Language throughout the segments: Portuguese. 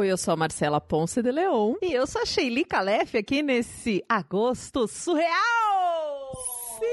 Oi, eu sou a Marcela Ponce de Leon. E eu sou a Sheili Calef aqui nesse agosto surreal! Sim!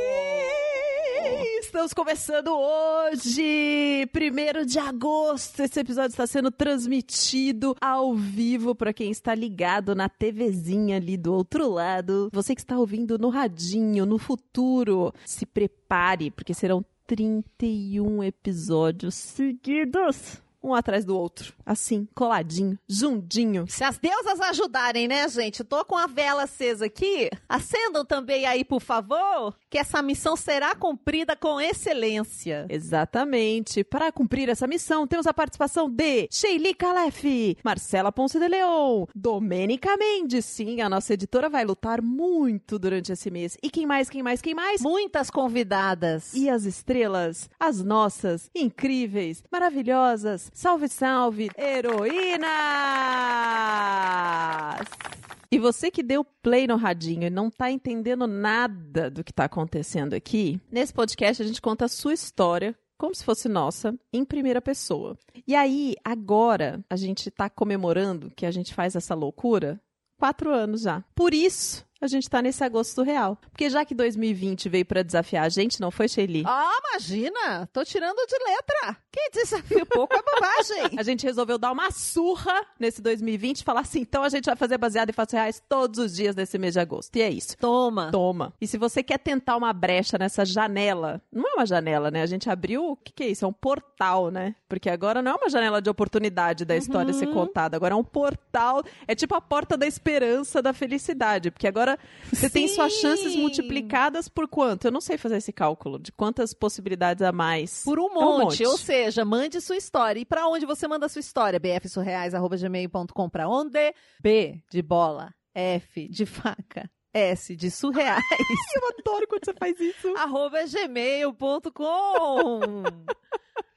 Estamos começando hoje, 1 de agosto. Esse episódio está sendo transmitido ao vivo para quem está ligado na TVzinha ali do outro lado. Você que está ouvindo no radinho, no futuro, se prepare, porque serão 31 episódios seguidos um atrás do outro, assim, coladinho, juntinho. Se as deusas ajudarem, né, gente? Eu tô com a vela acesa aqui. Acendam também aí, por favor, que essa missão será cumprida com excelência. Exatamente. Para cumprir essa missão, temos a participação de Sheili Calef, Marcela Ponce de Leon, Domênica Mendes. Sim, a nossa editora vai lutar muito durante esse mês. E quem mais, quem mais, quem mais? Muitas convidadas. E as estrelas, as nossas, incríveis, maravilhosas, Salve, salve, heroínas! E você que deu play no radinho e não tá entendendo nada do que tá acontecendo aqui, nesse podcast a gente conta a sua história como se fosse nossa, em primeira pessoa. E aí, agora, a gente tá comemorando que a gente faz essa loucura quatro anos já. Por isso, a gente tá nesse agosto real. Porque já que 2020 veio para desafiar a gente, não foi, Shelly? Ah, imagina! Tô tirando de letra. Quem desafia pouco é bobagem. a gente resolveu dar uma surra nesse 2020 e falar assim, então a gente vai fazer baseado em fatos reais todos os dias nesse mês de agosto. E é isso. Toma. Toma. E se você quer tentar uma brecha nessa janela, não é uma janela, né? A gente abriu, o que, que é isso? É um portal, né? Porque agora não é uma janela de oportunidade da história uhum. ser contada, agora é um portal, é tipo a porta da esperança, da felicidade, porque agora agora você Sim. tem suas chances multiplicadas por quanto? Eu não sei fazer esse cálculo de quantas possibilidades a mais. Por um monte. É um monte. Ou seja, mande sua história. E para onde você manda sua história? bfsurreais.gmail.com para onde? B de bola. F de faca. S de surreais. Eu adoro quando você faz isso. Arroba gmail.com.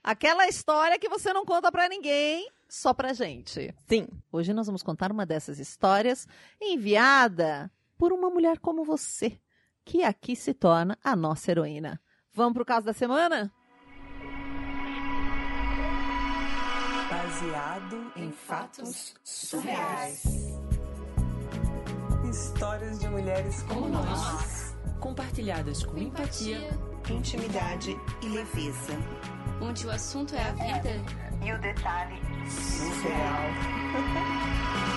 Aquela história que você não conta para ninguém, só pra gente. Sim. Hoje nós vamos contar uma dessas histórias enviada por uma mulher como você, que aqui se torna a nossa heroína. Vamos pro caso da semana? Baseado em fatos surreais. Histórias de mulheres como, como nós. nós, compartilhadas com empatia, intimidade e leveza. Onde o assunto é a vida e o detalhe surreal.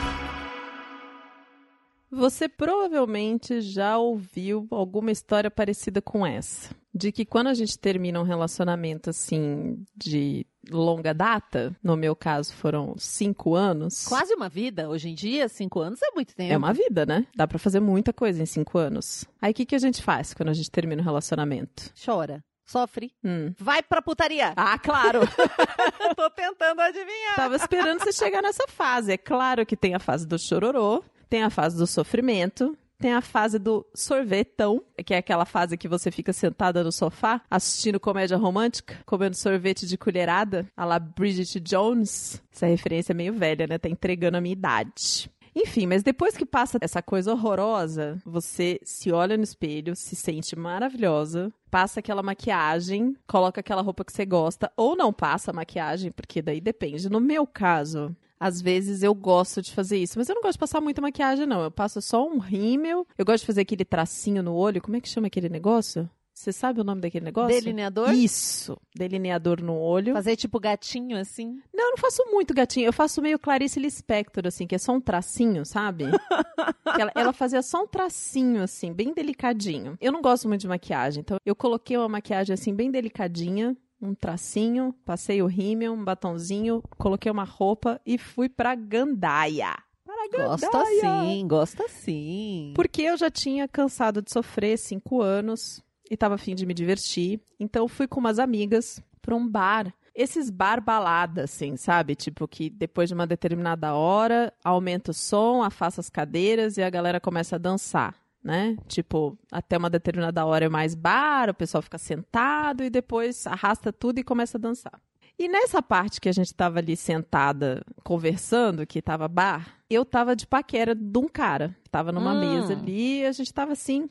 Você provavelmente já ouviu alguma história parecida com essa. De que quando a gente termina um relacionamento assim de longa data, no meu caso foram cinco anos. Quase uma vida. Hoje em dia, cinco anos é muito tempo. É uma vida, né? Dá para fazer muita coisa em cinco anos. Aí o que, que a gente faz quando a gente termina um relacionamento? Chora. Sofre. Hum. Vai pra putaria. Ah, claro. Tô tentando adivinhar. Tava esperando você chegar nessa fase. É claro que tem a fase do chororô, tem a fase do sofrimento, tem a fase do sorvetão, que é aquela fase que você fica sentada no sofá assistindo comédia romântica, comendo sorvete de colherada, a la Bridget Jones. Essa referência é meio velha, né? Tá entregando a minha idade. Enfim, mas depois que passa essa coisa horrorosa, você se olha no espelho, se sente maravilhosa, passa aquela maquiagem, coloca aquela roupa que você gosta, ou não passa a maquiagem, porque daí depende. No meu caso, às vezes eu gosto de fazer isso, mas eu não gosto de passar muita maquiagem, não. Eu passo só um rímel. Eu gosto de fazer aquele tracinho no olho. Como é que chama aquele negócio? Você sabe o nome daquele negócio? Delineador? Isso. Delineador no olho. Fazer tipo gatinho, assim? Não, eu não faço muito gatinho. Eu faço meio Clarice Lispector, assim, que é só um tracinho, sabe? ela, ela fazia só um tracinho, assim, bem delicadinho. Eu não gosto muito de maquiagem, então eu coloquei uma maquiagem, assim, bem delicadinha um tracinho, passei o rímel, um batonzinho, coloquei uma roupa e fui pra Gandaia. Para Gandaia. Gosta sim, gosta sim. Porque eu já tinha cansado de sofrer cinco anos e tava afim de me divertir. Então fui com umas amigas pra um bar esses bar balada, assim, sabe? Tipo, que depois de uma determinada hora, aumenta o som, afasta as cadeiras e a galera começa a dançar né? Tipo, até uma determinada hora é mais bar, o pessoal fica sentado e depois arrasta tudo e começa a dançar. E nessa parte que a gente tava ali sentada conversando, que tava bar, eu tava de paquera de um cara. Tava numa hum. mesa ali, a gente tava assim,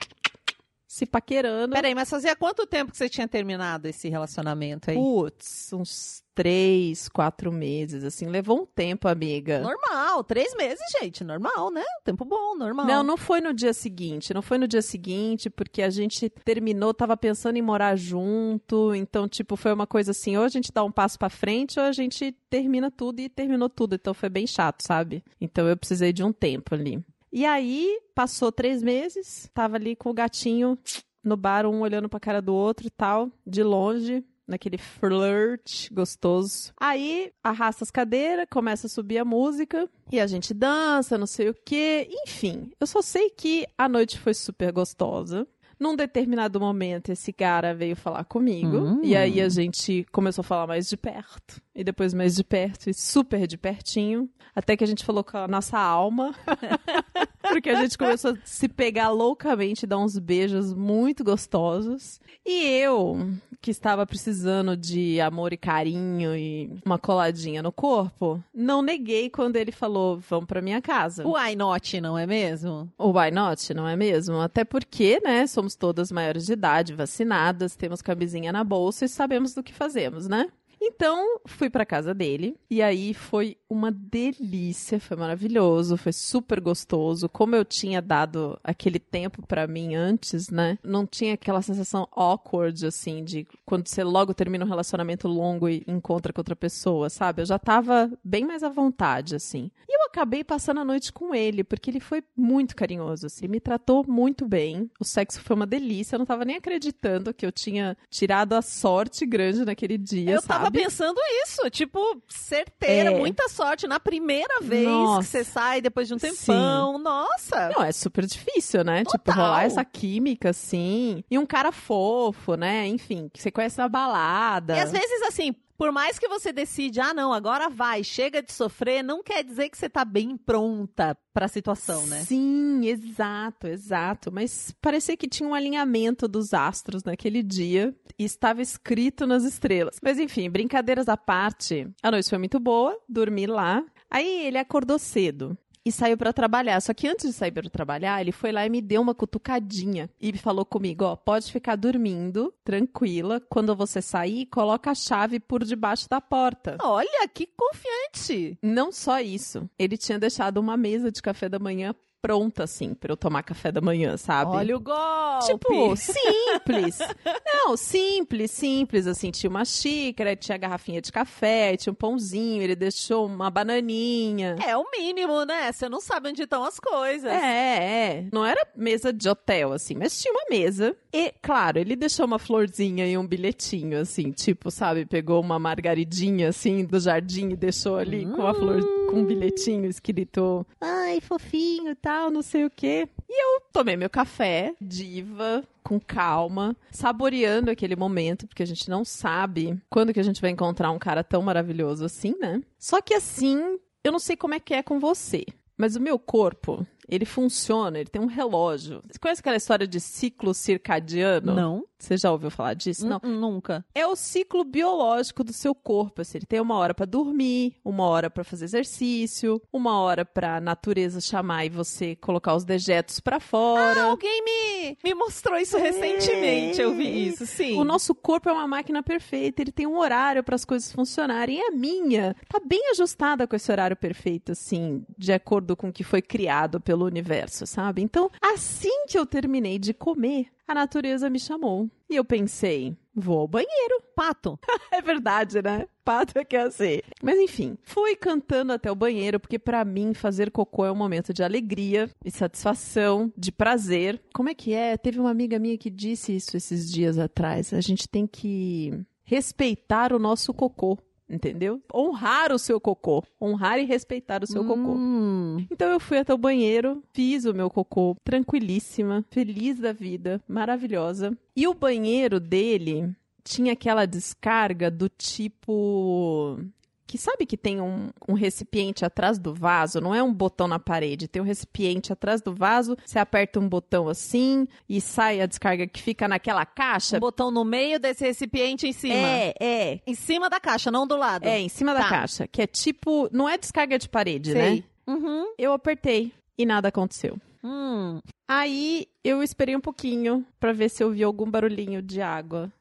se paquerando. Peraí, mas fazia quanto tempo que você tinha terminado esse relacionamento aí? Putz, uns três, quatro meses, assim. Levou um tempo, amiga. Normal, três meses, gente. Normal, né? Tempo bom, normal. Não, não foi no dia seguinte. Não foi no dia seguinte, porque a gente terminou, tava pensando em morar junto. Então, tipo, foi uma coisa assim: ou a gente dá um passo pra frente, ou a gente termina tudo e terminou tudo. Então foi bem chato, sabe? Então eu precisei de um tempo ali. E aí, passou três meses, tava ali com o gatinho no bar, um olhando pra cara do outro e tal, de longe, naquele flirt gostoso. Aí arrasta as cadeiras, começa a subir a música e a gente dança, não sei o quê. Enfim, eu só sei que a noite foi super gostosa. Num determinado momento, esse cara veio falar comigo. Hum. E aí a gente começou a falar mais de perto. E depois mais de perto e super de pertinho. Até que a gente falou com a nossa alma. Porque a gente começou a se pegar loucamente, dar uns beijos muito gostosos. E eu, que estava precisando de amor e carinho e uma coladinha no corpo, não neguei quando ele falou: vamos pra minha casa. Why not, não é mesmo? O why not, não é mesmo? Até porque, né, somos todas maiores de idade, vacinadas, temos camisinha na bolsa e sabemos do que fazemos, né? Então, fui pra casa dele e aí foi uma delícia, foi maravilhoso, foi super gostoso. Como eu tinha dado aquele tempo pra mim antes, né? Não tinha aquela sensação awkward assim de quando você logo termina um relacionamento longo e encontra com outra pessoa, sabe? Eu já tava bem mais à vontade assim. E eu acabei passando a noite com ele, porque ele foi muito carinhoso, assim, me tratou muito bem. O sexo foi uma delícia, eu não tava nem acreditando que eu tinha tirado a sorte grande naquele dia, Eu sabe? Pensando isso, tipo, certeira, É. muita sorte. Na primeira vez Nossa. que você sai depois de um tempão, nossa. Não, é super difícil, né? Tipo, Total. rolar essa química, assim. E um cara fofo, né? Enfim, que você conhece na balada. E às vezes, assim, por mais que você decide, ah, não, agora vai, chega de sofrer, não quer dizer que você tá bem pronta pra situação, né? Sim, exato, exato. Mas parecia que tinha um alinhamento dos astros naquele dia e estava escrito nas estrelas. Mas enfim, brincadeiras à parte, a noite foi muito boa, dormi lá. Aí ele acordou cedo. E saiu pra trabalhar. Só que antes de sair pra trabalhar, ele foi lá e me deu uma cutucadinha. E falou comigo: ó, pode ficar dormindo, tranquila. Quando você sair, coloca a chave por debaixo da porta. Olha, que confiante. Não só isso, ele tinha deixado uma mesa de café da manhã pronta, assim, pra eu tomar café da manhã, sabe? Olha o golpe. Tipo, simples. Não, simples, simples, assim, tinha uma xícara, tinha garrafinha de café, tinha um pãozinho, ele deixou uma bananinha. É o mínimo, né? Você não sabe onde estão as coisas. É, é. Não era mesa de hotel, assim, mas tinha uma mesa. E, claro, ele deixou uma florzinha e um bilhetinho, assim, tipo, sabe, pegou uma margaridinha, assim, do jardim e deixou ali com a flor, com um bilhetinho escrito, ai, fofinho, tal, não sei o quê. E eu tomei meu café, diva, com calma, saboreando aquele momento, porque a gente não sabe quando que a gente vai encontrar um cara tão maravilhoso assim, né? Só que assim, eu não sei como é que é com você, mas o meu corpo, ele funciona, ele tem um relógio. Você conhece aquela história de ciclo circadiano? Não? Você já ouviu falar disso? Não. N- Nunca. É o ciclo biológico do seu corpo. Assim, ele tem uma hora pra dormir, uma hora pra fazer exercício, uma hora pra natureza chamar e você colocar os dejetos pra fora. Ah, alguém me, me mostrou isso recentemente, eu vi isso, sim. O nosso corpo é uma máquina perfeita, ele tem um horário para as coisas funcionarem. E a minha tá bem ajustada com esse horário perfeito, assim, de acordo com o que foi criado pelo universo, sabe? Então, assim que eu terminei de comer, a natureza me chamou. E eu pensei, vou ao banheiro. Pato. É verdade, né? Pato é que é assim. Mas enfim, fui cantando até o banheiro, porque pra mim fazer cocô é um momento de alegria e satisfação, de prazer. Como é que é? Teve uma amiga minha que disse isso esses dias atrás. A gente tem que respeitar o nosso cocô. Entendeu? Honrar o seu cocô. Honrar e respeitar o seu cocô. Hum. Então eu fui até o banheiro, fiz o meu cocô tranquilíssima, feliz da vida, maravilhosa. E o banheiro dele tinha aquela descarga do tipo. Que sabe que tem um, um recipiente atrás do vaso? Não é um botão na parede, tem um recipiente atrás do vaso. Você aperta um botão assim e sai a descarga que fica naquela caixa. Um botão no meio desse recipiente em cima. É, é. Em cima da caixa, não do lado. É, em cima da Tá. caixa. Que é tipo. Não é descarga de parede, Sei. né? Uhum. Eu apertei e nada aconteceu. Hum. Aí eu esperei um pouquinho pra ver se eu vi algum barulhinho de água.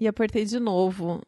E apertei de novo.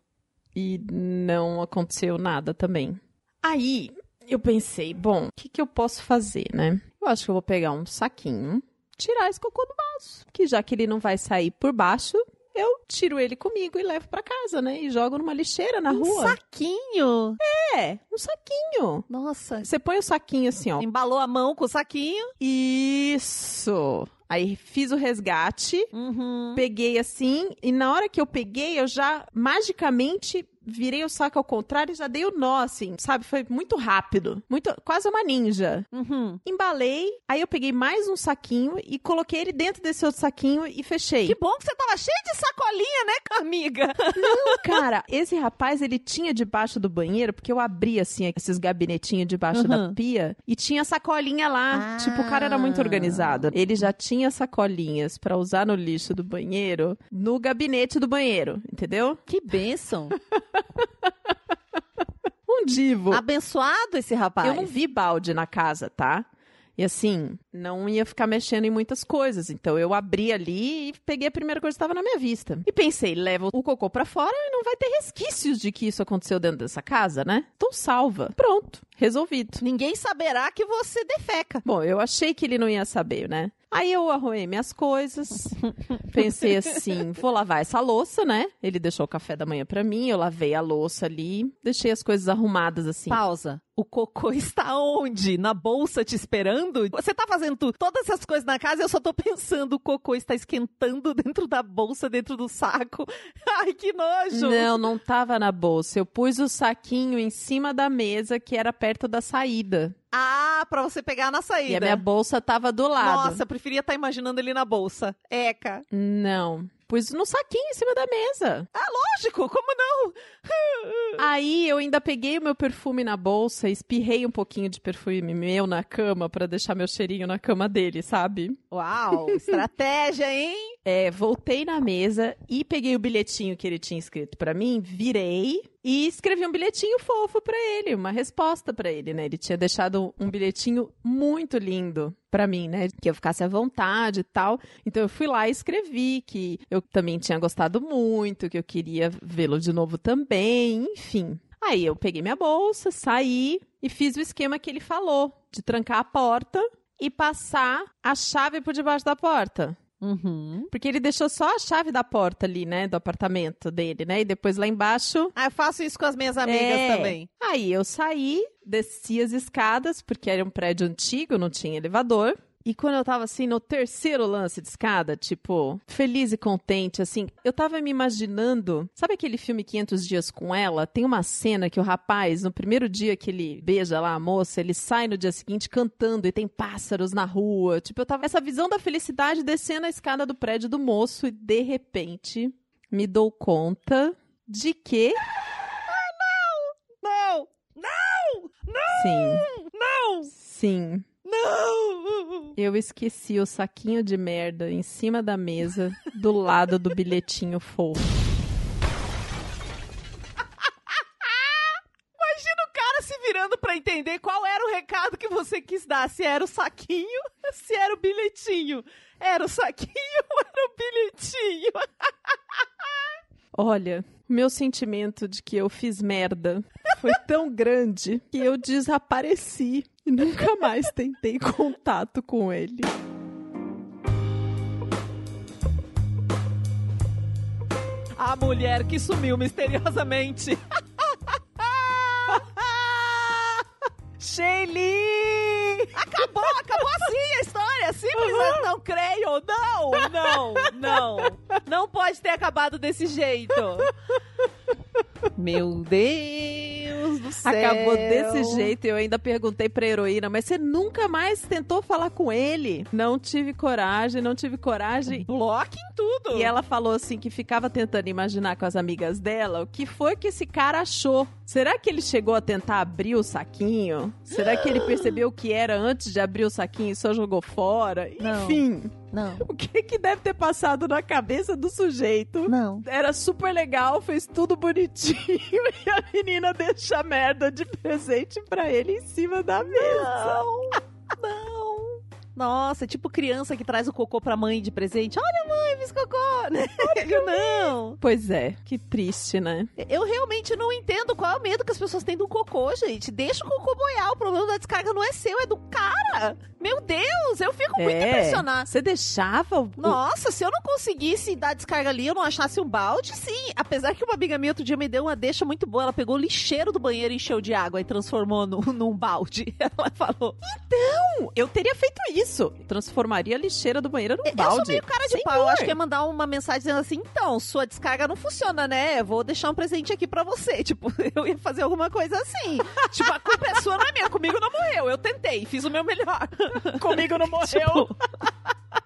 E não aconteceu nada também. Aí eu pensei, bom, o que, que eu posso fazer, né? Eu acho que eu vou pegar um saquinho, tirar esse cocô do vaso. Que já que ele não vai sair por baixo, eu tiro ele comigo e levo pra casa, né? E jogo numa lixeira na Um rua. saquinho. É, um saquinho. Nossa. Você põe o saquinho assim, ó. Embalou a mão com o saquinho. Isso. Aí fiz o resgate, Uhum. peguei assim, e na hora que eu peguei, eu já magicamente virei o saco ao contrário e já dei o nó, assim, sabe? Foi muito rápido. Muito, quase uma ninja. Uhum. Embalei, aí eu peguei mais um saquinho e coloquei ele dentro desse outro saquinho e fechei. Que bom que você tava cheio de sacolinha, né, amiga? Cara, esse rapaz, ele tinha debaixo do banheiro, porque eu abri, assim, esses gabinetinhos debaixo Uhum. da pia, e tinha sacolinha lá. Ah. Tipo, o cara era muito organizado. Ele já tinha sacolinhas pra usar no lixo do banheiro, no gabinete do banheiro, entendeu? Que bênção. Um divo. Abençoado esse rapaz. Eu não vi balde na casa, tá? E assim, não ia ficar mexendo em muitas coisas. Então eu abri ali e peguei a primeira coisa que estava na minha vista. E pensei, levo o cocô pra fora e não vai ter resquícios de que isso aconteceu dentro dessa casa, né? Então salva. Pronto, resolvido. Ninguém saberá que você defeca. Bom, eu achei que ele não ia saber, né? Aí eu arrumei minhas coisas, pensei assim, vou lavar essa louça, né? Ele deixou o café da manhã pra mim, eu lavei a louça ali, deixei as coisas arrumadas assim. Pausa. O cocô está onde? Na bolsa te esperando? Você tá fazendo tu- todas essas coisas na casa e eu só tô pensando, o cocô está esquentando dentro da bolsa, dentro do saco. Ai, que nojo! Não, não tava na bolsa. Eu pus o saquinho em cima da mesa que era perto da saída. Ah, pra você pegar na saída. E a minha bolsa tava do lado. Nossa, eu preferia estar imaginando ele na bolsa. Eca. Não. Pus no saquinho em cima da mesa. Lógico, como não? Aí eu ainda peguei o meu perfume na bolsa, espirrei um pouquinho de perfume meu na cama pra deixar meu cheirinho na cama dele, sabe? Uau, estratégia, hein? É, voltei na mesa e peguei o bilhetinho que ele tinha escrito pra mim, virei e escrevi um bilhetinho fofo pra ele, uma resposta pra ele, né? Ele tinha deixado um bilhetinho muito lindo pra mim, né? Que eu ficasse à vontade e tal. Então eu fui lá e escrevi que eu também tinha gostado muito, que eu queria vê-lo de novo também, enfim. Aí eu peguei minha bolsa, saí e fiz o esquema que ele falou, de trancar a porta e passar a chave por debaixo da porta. Uhum. Porque ele deixou só a chave da porta ali, né? Do apartamento dele, né? E depois lá embaixo. Ah, eu faço isso com as minhas amigas É. também. Aí eu saí, desci as escadas, porque era um prédio antigo, não tinha elevador. E quando eu tava assim, no terceiro lance de escada, tipo, feliz e contente, assim, eu tava me imaginando. Sabe aquele filme 500 Dias com Ela? Tem uma cena que o rapaz, no primeiro dia que ele beija lá a moça, ele sai no dia seguinte cantando e tem pássaros na rua. Tipo, eu tava essa visão da felicidade descendo a escada do prédio do moço e de repente me dou conta de que. Não! Sim. Não! Sim. Não! Eu esqueci o saquinho de merda em cima da mesa, do lado do bilhetinho fofo. Imagina o cara se virando pra entender qual era o recado que você quis dar. Se era o saquinho, se era o bilhetinho. Era o saquinho ou era o bilhetinho? Olha, o meu sentimento de que eu fiz merda foi tão grande que eu desapareci e nunca mais tentei contato com ele. A mulher que sumiu misteriosamente. Shelly! Acabou, acabou assim a história. Simples, mas não creio. Não, não, não. Não pode ter acabado desse jeito. Meu Deus do céu. Acabou desse jeito e eu ainda perguntei pra heroína, mas você nunca mais tentou falar com ele? Não tive coragem, não tive coragem. Bloque em tudo. E ela falou assim que ficava tentando imaginar com as amigas dela o que foi que esse cara achou. Será que ele chegou a tentar abrir o saquinho? Será que ele percebeu o que era antes de abrir o saquinho e só jogou fora? Não. Enfim, Não, o que que deve ter passado na cabeça do sujeito? não. Era super legal, fez tudo bonitinho e a menina deixa a merda de presente pra ele em cima da mesa. Não, não, Nossa, tipo criança que traz o cocô pra mãe de presente. Olha, mãe, fiz cocô, né? não. Pois é, que triste, né? Eu realmente não entendo qual é o medo que as pessoas têm do cocô, gente. Deixa o cocô boiar. O problema da descarga não é seu, é do cara. Meu Deus, eu fico muito É. impressionada. Você deixava o... Nossa, se eu não conseguisse dar descarga ali, eu não achasse um balde, sim. Apesar que uma amiga minha outro dia me deu uma deixa muito boa. Ela pegou o lixeiro do banheiro, encheu de água e transformou no, num balde. Ela falou: Eu teria feito isso. Transformaria a lixeira do banheiro num Eu balde. sou meio cara de Senhor. pau. Eu acho que ia mandar uma mensagem dizendo assim: então, sua descarga não funciona, né? Eu vou deixar um presente aqui pra você. Tipo, eu ia fazer alguma coisa assim. tipo, a culpa é sua, não é minha. Comigo não morreu. Eu tentei, fiz o meu melhor. Comigo não morreu.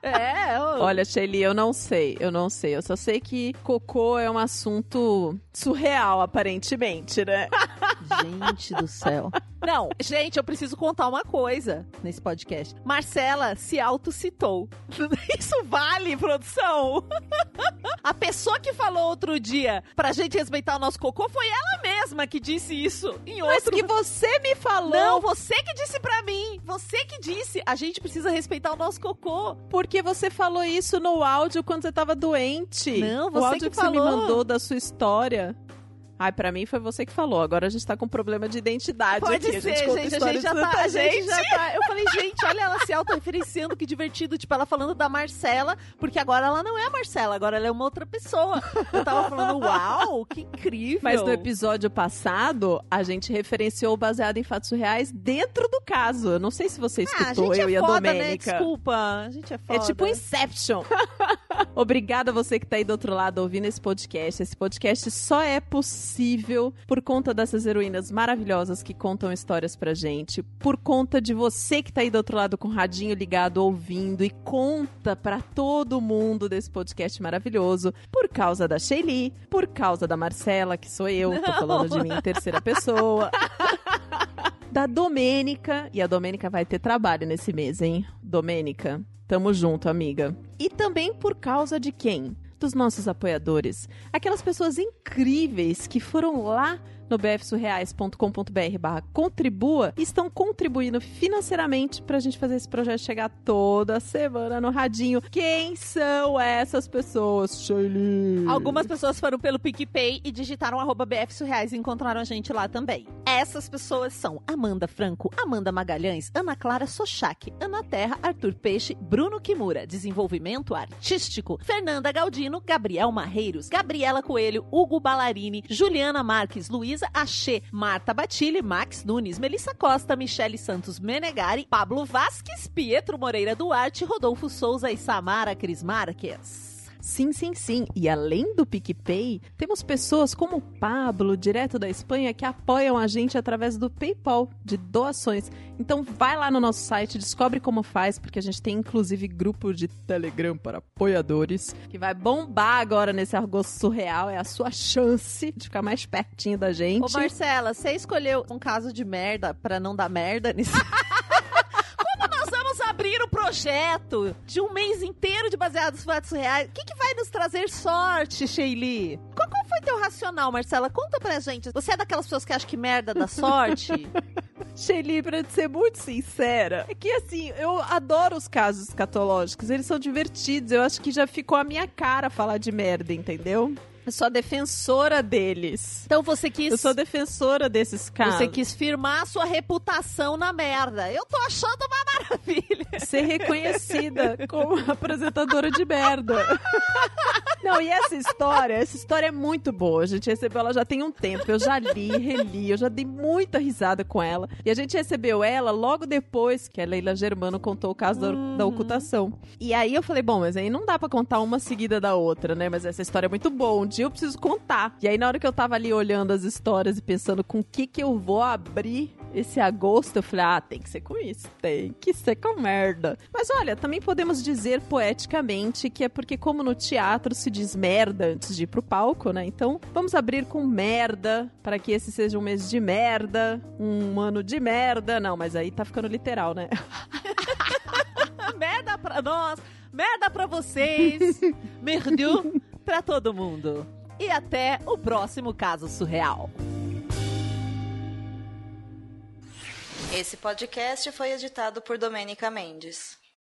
É, eu... Olha, Shelly, eu não sei, eu não sei. Eu só sei que cocô é um assunto surreal, aparentemente, né? Gente do céu. Não, gente, eu preciso contar uma coisa nesse podcast. Marcela se autocitou. Isso vale, produção? A pessoa que falou outro dia pra gente respeitar o nosso cocô foi ela mesma que disse isso em Mas outro que você me falou. Não, você que disse pra mim. Você que disse. A gente precisa respeitar o nosso cocô. Porque você falou isso no áudio quando você tava doente. Não, O você áudio que que, você me mandou da sua história. Ai, pra mim foi você que falou. Agora a gente tá com problema de identidade Pode aqui. ser, a gente, conta gente. A gente já tá. gente gente. já tá. Eu falei, gente, olha ela se autorreferenciando, que divertido. Tipo, ela falando da Marcela, porque agora ela não é a Marcela, agora ela é uma outra pessoa. Eu tava falando, uau, que incrível. Mas no episódio passado, a gente referenciou baseado em fatos reais dentro do caso. Eu não sei se você Ah, escutou, gente eu é e a foda, né? Domênica. Desculpa. A gente é É foda. tipo Inception. Obrigada a você que tá aí do outro lado ouvindo esse podcast. Esse podcast só é possível por conta dessas heroínas maravilhosas que contam histórias pra gente, por conta de você que tá aí do outro lado com o radinho ligado ouvindo e conta pra todo mundo desse podcast maravilhoso, por causa da Shelly, por causa da Marcela, que sou eu, tô falando de mim em terceira pessoa. da Domênica. E a Domênica vai ter trabalho nesse mês, hein? Domênica, tamo junto, amiga. E também por causa de quem? Dos nossos apoiadores. Aquelas pessoas incríveis que foram lá no bfsurreais.com.br contribua e estão contribuindo financeiramente pra gente fazer esse projeto chegar toda semana no radinho. Quem são essas pessoas, Shelly? Algumas pessoas foram pelo PicPay e digitaram arroba BF Surreais e encontraram a gente lá também. Essas pessoas são Amanda Franco, Amanda Magalhães, Ana Clara Sochak, Ana Terra, Arthur Peixe, Bruno Kimura, Desenvolvimento Artístico, Fernanda Galdino, Gabriel Marreiros, Gabriela Coelho, Hugo Ballarini, Juliana Marques, Luísa Axê, Marta Batilli, Max Nunes, Melissa Costa, Michele Santos Menegari, Pablo Vasques, Pietro Moreira Duarte, Rodolfo Souza e Samara Cris Marques. Sim, sim, sim. E além do PicPay, temos pessoas como o Pablo, direto da Espanha, que apoiam a gente através do PayPal, de doações. Então vai lá no nosso site, descobre como faz, porque a gente tem inclusive grupo de Telegram para apoiadores, que vai bombar agora nesse agosto surreal. É a sua chance de ficar mais pertinho da gente. Ô Marcela, você escolheu um caso de merda pra não dar merda nisso? projeto de um mês inteiro de baseados em fatos reais? O que, que vai nos trazer sorte, Sheili? Qual, qual foi teu racional, Marcela? Conta pra gente. Você é daquelas pessoas que acham que merda dá sorte? Shelly, pra ser muito sincera, é que assim, eu adoro os casos escatológicos, eles são divertidos, eu acho que já ficou a minha cara falar de merda, entendeu? Eu sou a defensora deles. então você quis. Eu sou defensora desses casos. Você quis firmar a sua reputação na merda. Eu tô achando uma maravilha. ser reconhecida como apresentadora de merda. Não, e essa história, essa história é muito boa. A gente recebeu ela já tem um tempo. Eu já li, reli, eu já dei muita risada com ela. E a gente recebeu ela logo depois que a Leila Germano contou o caso da, da ocultação. E aí eu falei, bom, mas aí não dá pra contar uma seguida da outra, né? Mas essa história é muito boa. Dia eu preciso contar. E aí na hora que eu tava ali olhando as histórias e pensando com o que que eu vou abrir esse agosto, eu falei, ah, tem que ser com isso, tem que ser com merda. Mas olha, também podemos dizer poeticamente que é porque, como no teatro se diz merda antes de ir pro palco, né? Então vamos abrir com merda, para que esse seja um mês de merda, um ano de merda. Não, mas aí tá ficando literal, né? merda pra nós, merda pra vocês, merdu pra todo mundo. E até o próximo caso surreal. Esse podcast foi editado por Domênica Mendes.